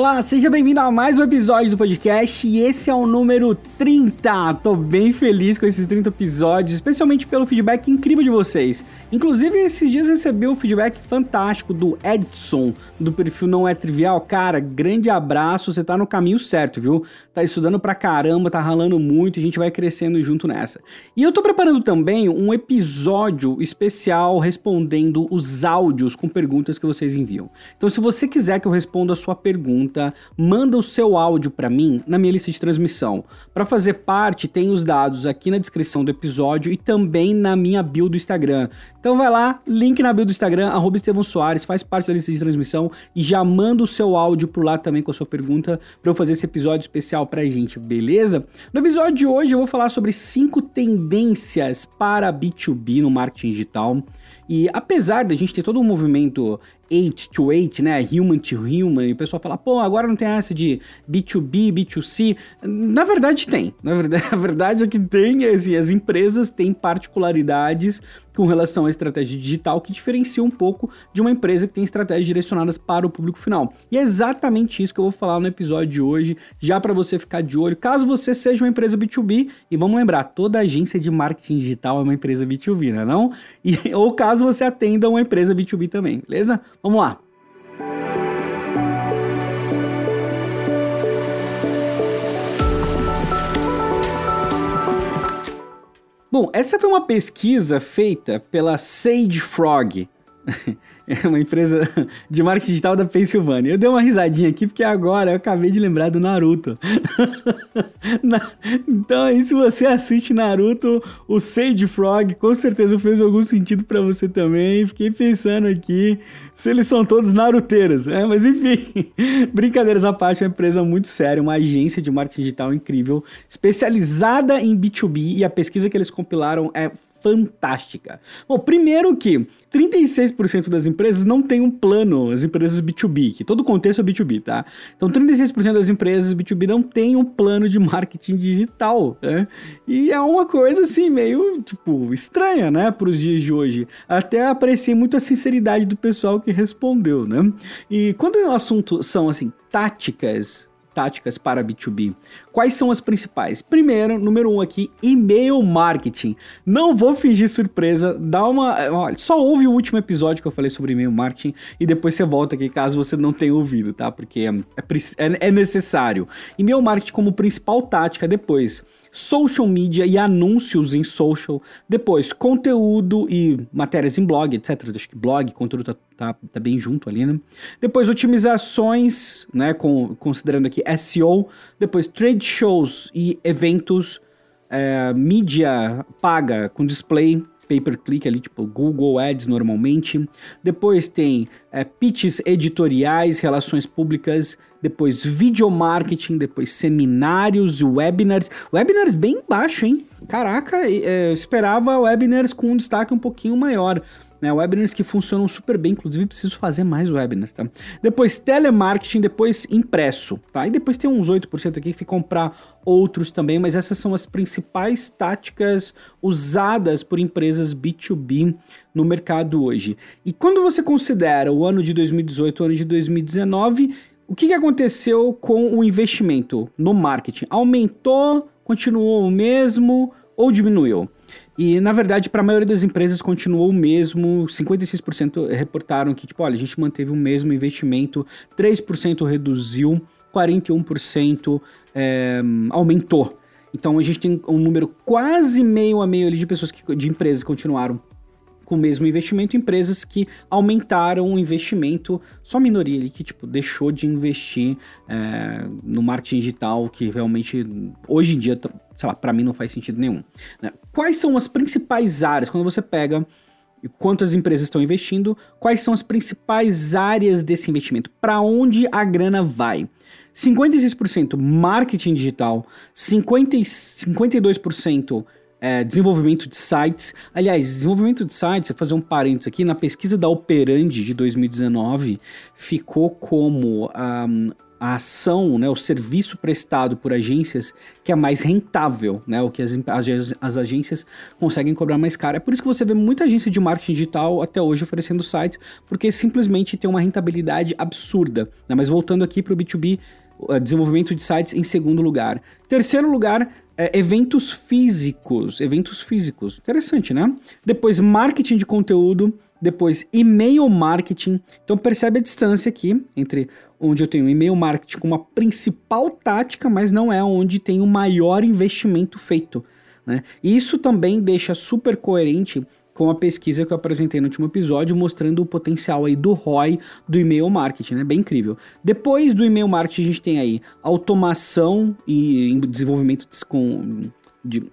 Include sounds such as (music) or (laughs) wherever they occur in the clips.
Olá, seja bem-vindo a mais um episódio do podcast e esse é o número 30. Tô bem feliz com esses 30 episódios, especialmente pelo feedback incrível de vocês. Inclusive, esses dias recebi um feedback fantástico do Edson, do perfil Não É Trivial. Cara, grande abraço, você tá no caminho certo, viu? Tá estudando pra caramba, tá ralando muito, a gente vai crescendo junto nessa. E eu tô preparando também um episódio especial respondendo os áudios com perguntas que vocês enviam. Então, se você quiser que eu responda a sua pergunta, pergunta, manda o seu áudio para mim na minha lista de transmissão. Para fazer parte, tem os dados aqui na descrição do episódio e também na minha bio do Instagram. Então vai lá, link na bio do Instagram, arroba Estevão Soares, faz parte da lista de transmissão e já manda o seu áudio por lá também com a sua pergunta para eu fazer esse episódio especial pra gente, beleza? No episódio de hoje eu vou falar sobre cinco tendências para B2B no marketing digital. E apesar da gente ter todo um movimento 8 to 8, né? Human to human, e o pessoal fala, pô, agora não tem essa de B2B, B2C. Na verdade tem. Na verdade, (laughs) a verdade é que tem, assim, as empresas têm particularidades com relação à estratégia digital que diferencia um pouco de uma empresa que tem estratégias direcionadas para o público final. E é exatamente isso que eu vou falar no episódio de hoje, já para você ficar de olho, caso você seja uma empresa B2B, e vamos lembrar, toda agência de marketing digital é uma empresa B2B, não é não? E, (laughs) ou caso você atenda uma empresa B2B também, beleza? Vamos lá. Bom, essa foi uma pesquisa feita pela Sage Frog. (laughs) É uma empresa de marketing digital da Pensilvânia. Eu dei uma risadinha aqui porque agora eu acabei de lembrar do Naruto. (laughs) então aí se você assiste Naruto, o Sage Frog com certeza fez algum sentido para você também. Fiquei pensando aqui se eles são todos naruteiros, né? Mas enfim, (laughs) brincadeiras à parte, é uma empresa muito séria, uma agência de marketing digital incrível, especializada em B2B e a pesquisa que eles compilaram é fantástica. Bom, primeiro que 36% das empresas não tem um plano, as empresas B2B, que todo contexto é B2B, tá? Então 36% das empresas B2B não tem um plano de marketing digital, né? E é uma coisa assim meio, tipo, estranha, né, para os dias de hoje. Até apreciei muito a sinceridade do pessoal que respondeu, né? E quando o assunto são assim táticas táticas para B2B. Quais são as principais? Primeiro, número um aqui, e-mail marketing. Não vou fingir surpresa, dá uma. Olha, só ouve o último episódio que eu falei sobre e-mail marketing e depois você volta aqui caso você não tenha ouvido, tá? Porque é, é, é necessário. E-mail marketing como principal tática depois social media e anúncios em social, depois conteúdo e matérias em blog, etc. Acho que blog, conteúdo tá, tá, tá bem junto ali, né? Depois otimizações, né, com, considerando aqui SEO, depois trade shows e eventos, é, mídia paga com display, pay per click ali, tipo Google Ads normalmente. Depois tem é, pitches editoriais, relações públicas, depois video marketing, depois seminários, webinars. Webinars bem baixo, hein? Caraca, é, eu esperava webinars com um destaque um pouquinho maior né? Webinars que funcionam super bem, inclusive preciso fazer mais webinars, tá? Depois telemarketing, depois impresso, tá? E depois tem uns 8% aqui que ficam para outros também, mas essas são as principais táticas usadas por empresas B2B no mercado hoje. E quando você considera o ano de 2018, o ano de 2019, o que, que aconteceu com o investimento no marketing? Aumentou, continuou o mesmo ou diminuiu? E, na verdade, para a maioria das empresas continuou o mesmo. 56% reportaram que, tipo, olha, a gente manteve o mesmo investimento, 3% reduziu, 41% é, aumentou. Então a gente tem um número quase meio a meio ali de pessoas que, de empresas que continuaram com o mesmo investimento, empresas que aumentaram o investimento, só minoria ali que tipo deixou de investir é, no marketing digital, que realmente hoje em dia, sei lá, para mim não faz sentido nenhum. Né? Quais são as principais áreas quando você pega quantas empresas estão investindo, quais são as principais áreas desse investimento, para onde a grana vai? 56% marketing digital, 50, 52% é, desenvolvimento de sites. Aliás, desenvolvimento de sites, vou fazer um parênteses aqui, na pesquisa da Operandi de 2019, ficou como um, a ação, né, o serviço prestado por agências que é mais rentável, né, o que as, as, as, agências conseguem cobrar mais caro. É por isso que você vê muita agência de marketing digital até hoje oferecendo sites, porque simplesmente tem uma rentabilidade absurda. Né? Mas voltando aqui para o B2B, desenvolvimento de sites em segundo lugar. Terceiro lugar, é, eventos físicos. Eventos físicos. Interessante, né? Depois, marketing de conteúdo. Depois, e-mail marketing. Então, percebe a distância aqui entre onde eu tenho e-mail marketing como a principal tática, mas não é onde tem o maior investimento feito. Né? Isso também deixa super coerente com a pesquisa que eu apresentei no último episódio, mostrando o potencial aí do ROI do e-mail marketing, né? Bem incrível. Depois do e-mail marketing, a gente tem aí automação e desenvolvimento com, de,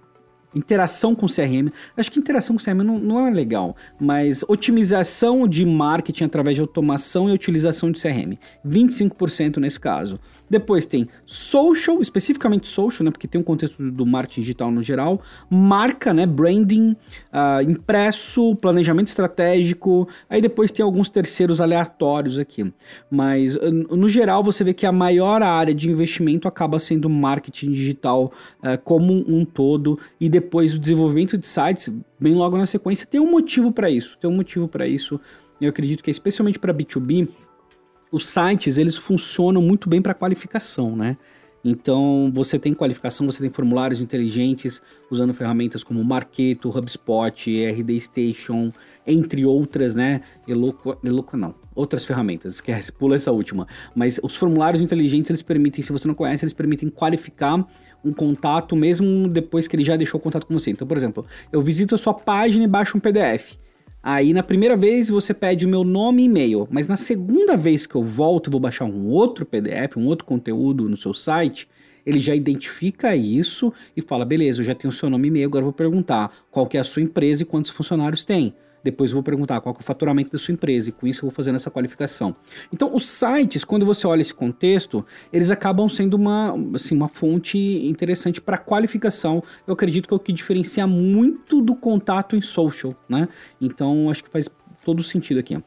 interação com CRM. Acho que interação com CRM não, não, é legal, mas otimização de marketing através de automação e utilização de CRM. 25% nesse caso. Depois tem social, especificamente social, né, porque tem um contexto do marketing digital no geral, marca, né, branding, uh, impresso, planejamento estratégico, aí depois tem alguns terceiros aleatórios aqui. Mas no geral você vê que a maior área de investimento acaba sendo marketing digital uh, como um todo e depois o desenvolvimento de sites, bem logo na sequência, tem um motivo para isso, tem um motivo para isso. Eu acredito que é especialmente para B2B, os sites eles funcionam muito bem para qualificação, né? Então você tem qualificação, você tem formulários inteligentes usando ferramentas como Marketo, HubSpot, RD Station, entre outras, né? Eloqua, Eloqua não, outras ferramentas, esquece, pula essa última. Mas os formulários inteligentes eles permitem, se você não conhece, eles permitem qualificar um contato mesmo depois que ele já deixou o contato com você. Então, por exemplo, eu visito a sua página e baixo um PDF. Aí na primeira vez você pede o meu nome e e-mail, mas na segunda vez que eu volto, vou baixar um outro PDF, um outro conteúdo no seu site, ele já identifica isso e fala: beleza, eu já tenho o seu nome e e-mail, agora eu vou perguntar qual que é a sua empresa e quantos funcionários tem. Depois eu vou perguntar qual é o faturamento da sua empresa e com isso eu vou fazendo essa qualificação. Então, os sites, quando você olha esse contexto, eles acabam sendo uma, assim, uma fonte interessante para qualificação. Eu acredito que é o que diferencia muito do contato em social, né? Então, acho que faz todo sentido aqui.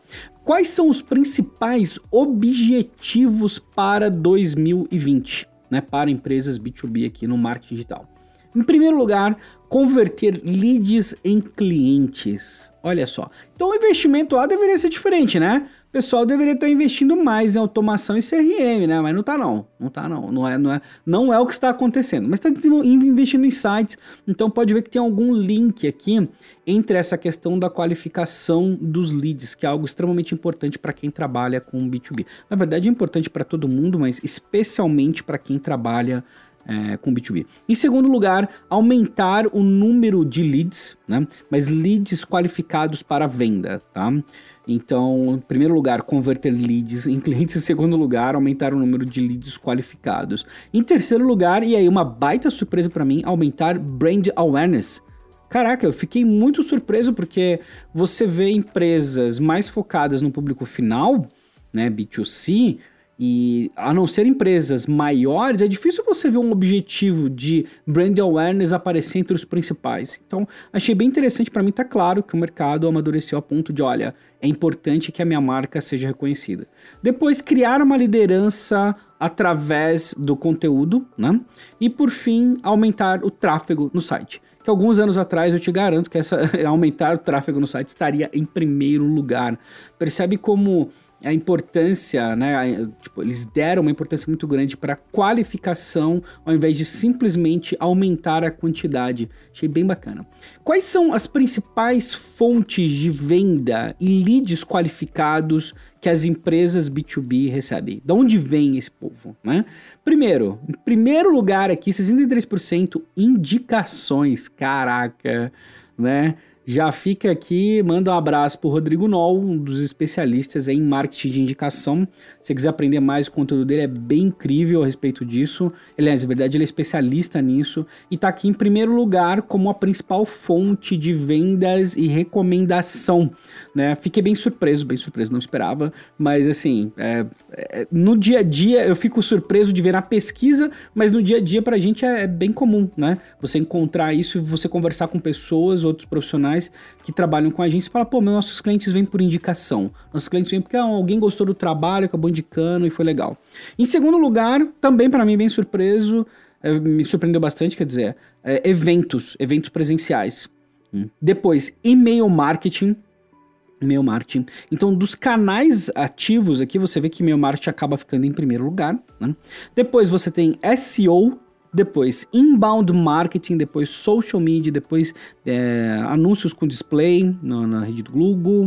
Quais são os principais objetivos para 2020, né, para empresas B2B aqui no marketing digital? Em primeiro lugar, converter leads em clientes. Olha só. Então o investimento lá deveria ser diferente, né? O pessoal deveria estar investindo mais em automação e CRM, né? Mas não tá não. Não tá não. Não é, não é, não é o que está acontecendo. Mas está investindo em sites. Então pode ver que tem algum link aqui entre essa questão da qualificação dos leads, que é algo extremamente importante para quem trabalha com B2B. Na verdade é importante para todo mundo, mas especialmente para quem trabalha é, com B2B. Em segundo lugar, aumentar o número de leads, né? Mas leads qualificados para venda, tá? Então, em primeiro lugar, converter leads em clientes. Em segundo lugar, aumentar o número de leads qualificados. Em terceiro lugar, e aí uma baita surpresa para mim, aumentar brand awareness. Caraca, eu fiquei muito surpreso porque você vê empresas mais focadas no público final, né, B2C, e a não ser empresas maiores, é difícil você ver um objetivo de brand awareness aparecer entre os principais. Então, achei bem interessante para mim, tá claro que o mercado amadureceu a ponto de, olha, é importante que a minha marca seja reconhecida. Depois, criar uma liderança através do conteúdo, né? E por fim, aumentar o tráfego no site que alguns anos atrás eu te garanto que essa (laughs) aumentar o tráfego no site estaria em primeiro lugar. Percebe como a importância, né? Tipo, eles deram uma importância muito grande para qualificação ao invés de simplesmente aumentar a quantidade. Achei bem bacana. Quais são as principais fontes de venda e leads qualificados que as empresas B2B recebem? De onde vem esse povo, né? Primeiro, em primeiro lugar aqui, 63% indicações. Caraca, né? Já fica aqui, manda um abraço pro Rodrigo Nol, um dos especialistas em marketing de indicação. Se você quiser aprender mais, o conteúdo dele é bem incrível a respeito disso. Aliás, na verdade, ele é especialista nisso e tá aqui em primeiro lugar como a principal fonte de vendas e recomendação, né? Fiquei bem surpreso, bem surpreso, não esperava, mas assim, é, é, no dia a dia eu fico surpreso de ver na pesquisa, mas no dia a dia pra gente é, é bem comum, né? Você encontrar isso e você conversar com pessoas, outros profissionais profissionais que trabalham com a agência e falam, pô, nossos clientes vêm por indicação. Nossos clientes vêm porque ah, alguém gostou do trabalho, acabou indicando e foi legal. Em segundo lugar, também para mim bem surpreso, é, me surpreendeu bastante, quer dizer, é, eventos, eventos presenciais. Hum. Depois, e-mail marketing, e-mail marketing. Então, dos canais ativos aqui, você vê que e-mail marketing acaba ficando em primeiro lugar. Né? Depois você tem SEO, depois inbound marketing, depois social media, depois é, anúncios com display no, na rede do Google,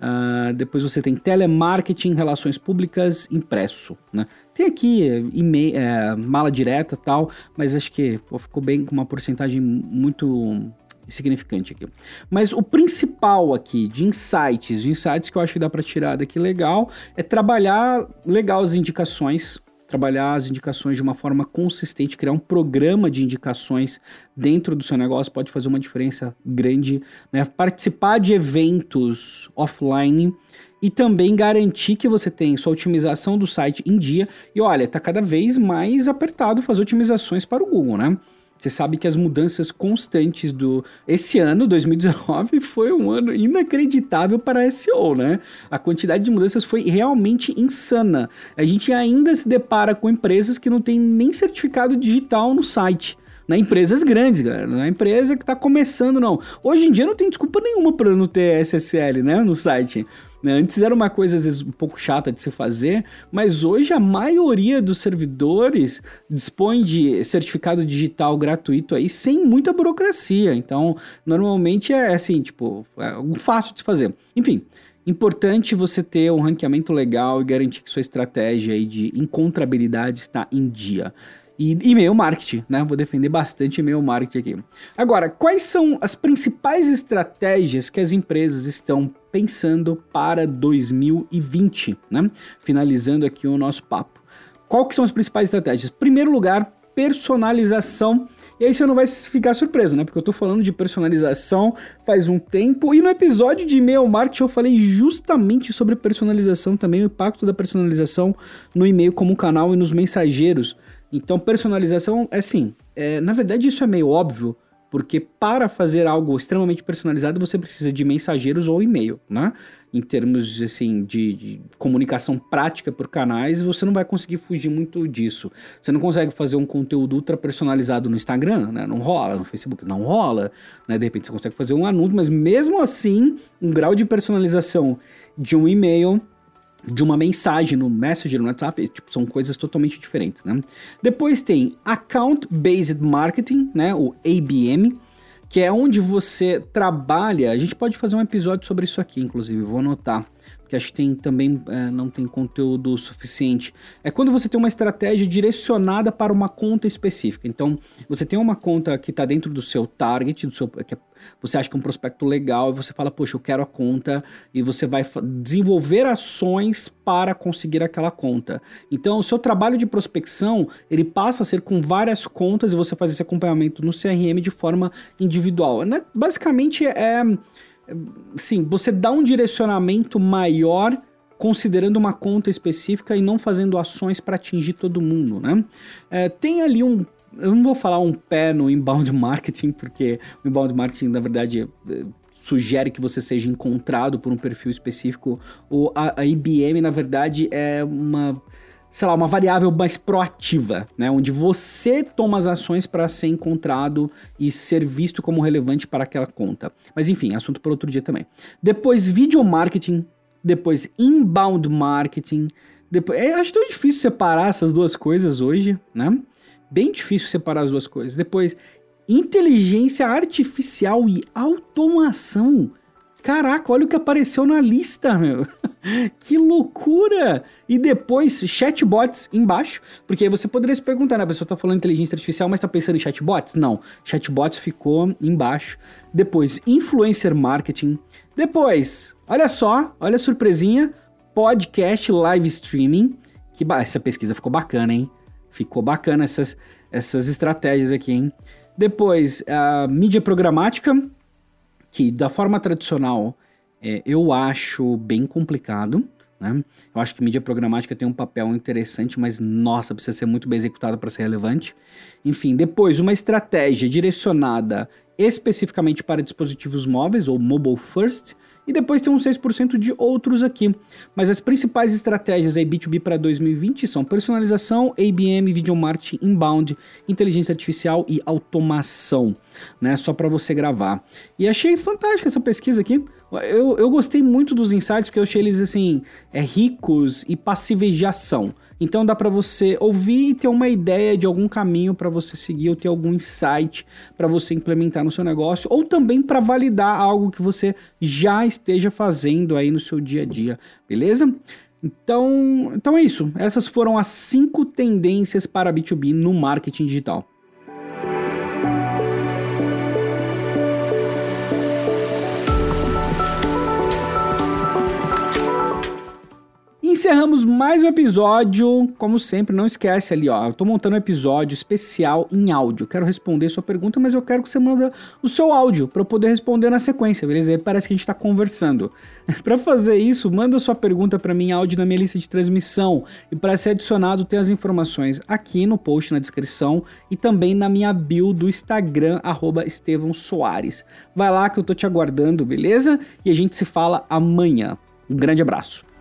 uh, depois você tem telemarketing, relações públicas, impresso, né? Tem aqui e-mail, é, mala direta tal, mas acho que pô, ficou bem com uma porcentagem muito significante aqui. Mas o principal aqui de insights, de insights que eu acho que dá para tirar daqui legal, é trabalhar legal as indicações, trabalhar as indicações de uma forma consistente, criar um programa de indicações dentro do seu negócio pode fazer uma diferença grande, né? Participar de eventos offline e também garantir que você tem sua otimização do site em dia. E olha, tá cada vez mais apertado fazer otimizações para o Google, né? Você sabe que as mudanças constantes do. Esse ano, 2019, foi um ano inacreditável para SEO, né? A quantidade de mudanças foi realmente insana. A gente ainda se depara com empresas que não têm nem certificado digital no site. Na empresas grandes, galera. Na empresa que está começando, não. Hoje em dia não tem desculpa nenhuma para não ter SSL, né? No site. Né? Antes era uma coisa, às vezes, um pouco chata de se fazer, mas hoje a maioria dos servidores dispõe de certificado digital gratuito aí, sem muita burocracia. Então, normalmente é assim, tipo, é fácil de se fazer. Enfim, importante você ter um ranqueamento legal e garantir que sua estratégia aí de encontrabilidade está em dia e e-mail marketing, né? Vou defender bastante e-mail marketing aqui. Agora, quais são as principais estratégias que as empresas estão pensando para 2020, né? Finalizando aqui o nosso papo. Qual que são as principais estratégias? Primeiro lugar, personalização. E aí você não vai ficar surpreso, né? Porque eu tô falando de personalização faz um tempo. E no episódio de e-mail marketing eu falei justamente sobre personalização também, o impacto da personalização no e-mail como canal e nos mensageiros. Então, personalização é sim. É, na verdade, isso é meio óbvio, porque para fazer algo extremamente personalizado, você precisa de mensageiros ou e-mail, né? Em termos assim, de, de, comunicação prática por canais, você não vai conseguir fugir muito disso. Você não consegue fazer um conteúdo ultra personalizado no Instagram, né? Não rola, no Facebook não rola, né? De repente você consegue fazer um anúncio, mas mesmo assim, um grau de personalização de um e-mail de uma mensagem no Messenger, no WhatsApp, tipo, são coisas totalmente diferentes, né? Depois tem Account Based Marketing, né, o ABM, que é onde você trabalha, a gente pode fazer um episódio sobre isso aqui, inclusive, vou anotar, que acho que tem, também é, não tem conteúdo suficiente. É quando você tem uma estratégia direcionada para uma conta específica. Então, você tem uma conta que está dentro do seu target, do seu, que é, você acha que é um prospecto legal, e você fala, poxa, eu quero a conta, e você vai desenvolver ações para conseguir aquela conta. Então, o seu trabalho de prospecção, ele passa a ser com várias contas, e você faz esse acompanhamento no CRM de forma individual. Né? Basicamente, é sim, você dá um direcionamento maior considerando uma conta específica e não fazendo ações para atingir todo mundo, né? É, tem ali um eu não vou falar um pé no inbound (laughs) marketing, porque o inbound marketing, na verdade, é, sugere que você seja encontrado por um perfil específico. A IBM, na verdade, é uma sei lá, uma variável mais proativa, né? Onde você toma as ações para ser encontrado e ser visto como relevante para aquela conta. Mas enfim, assunto para outro dia também. Depois, video marketing. Depois, inbound marketing. Depois, é, acho tão difícil separar essas duas coisas hoje, né? Bem difícil separar as duas coisas. Depois, inteligência artificial e automação. Caraca, olha o que apareceu na lista, meu. (laughs) que loucura! E depois, chatbots embaixo, porque aí você poderia se perguntar, né? A pessoa tá falando inteligência artificial, mas tá pensando em chatbots? Não, chatbots ficou embaixo. Depois, influencer marketing. Depois, olha só, olha a surpresinha, podcast live streaming. Que essa pesquisa ficou bacana, hein? Ficou bacana essas, essas estratégias aqui, hein? Depois, a mídia programática, que da forma tradicional é, eu acho bem complicado. Né? Eu acho que mídia programática tem um papel interessante, mas nossa, precisa ser muito bem executado para ser relevante. Enfim, depois, uma estratégia direcionada especificamente para dispositivos móveis ou mobile first, e depois tem uns 6% de outros aqui. Mas as principais estratégias aí B2B para 2020 são personalização, ABM, video marketing, inbound, inteligência artificial e automação, né? Só para você gravar. E achei fantástica essa pesquisa aqui. Eu, eu gostei muito dos insights, porque eu achei eles assim, é, ricos e passíveis de ação. Então dá para você ouvir e ter uma ideia de algum caminho para você seguir ou ter algum insight para você implementar no seu negócio ou também para validar algo que você já esteja fazendo aí no seu dia a dia, beleza? Então, então é isso. Essas foram as cinco tendências para B2B no marketing digital. Encerramos mais um episódio. Como sempre, não esquece ali, ó. Eu tô montando um episódio especial em áudio. Quero responder sua pergunta, mas eu quero que você manda o seu áudio para eu poder responder na sequência, beleza? Aí parece que a gente tá conversando. (laughs) para fazer isso, manda sua pergunta para mim em áudio na minha lista de transmissão. E para ser adicionado, tem as informações aqui no post na descrição e também na minha bio do Instagram Estevão Soares. Vai lá que eu tô te aguardando, beleza? E a gente se fala amanhã. Um grande abraço.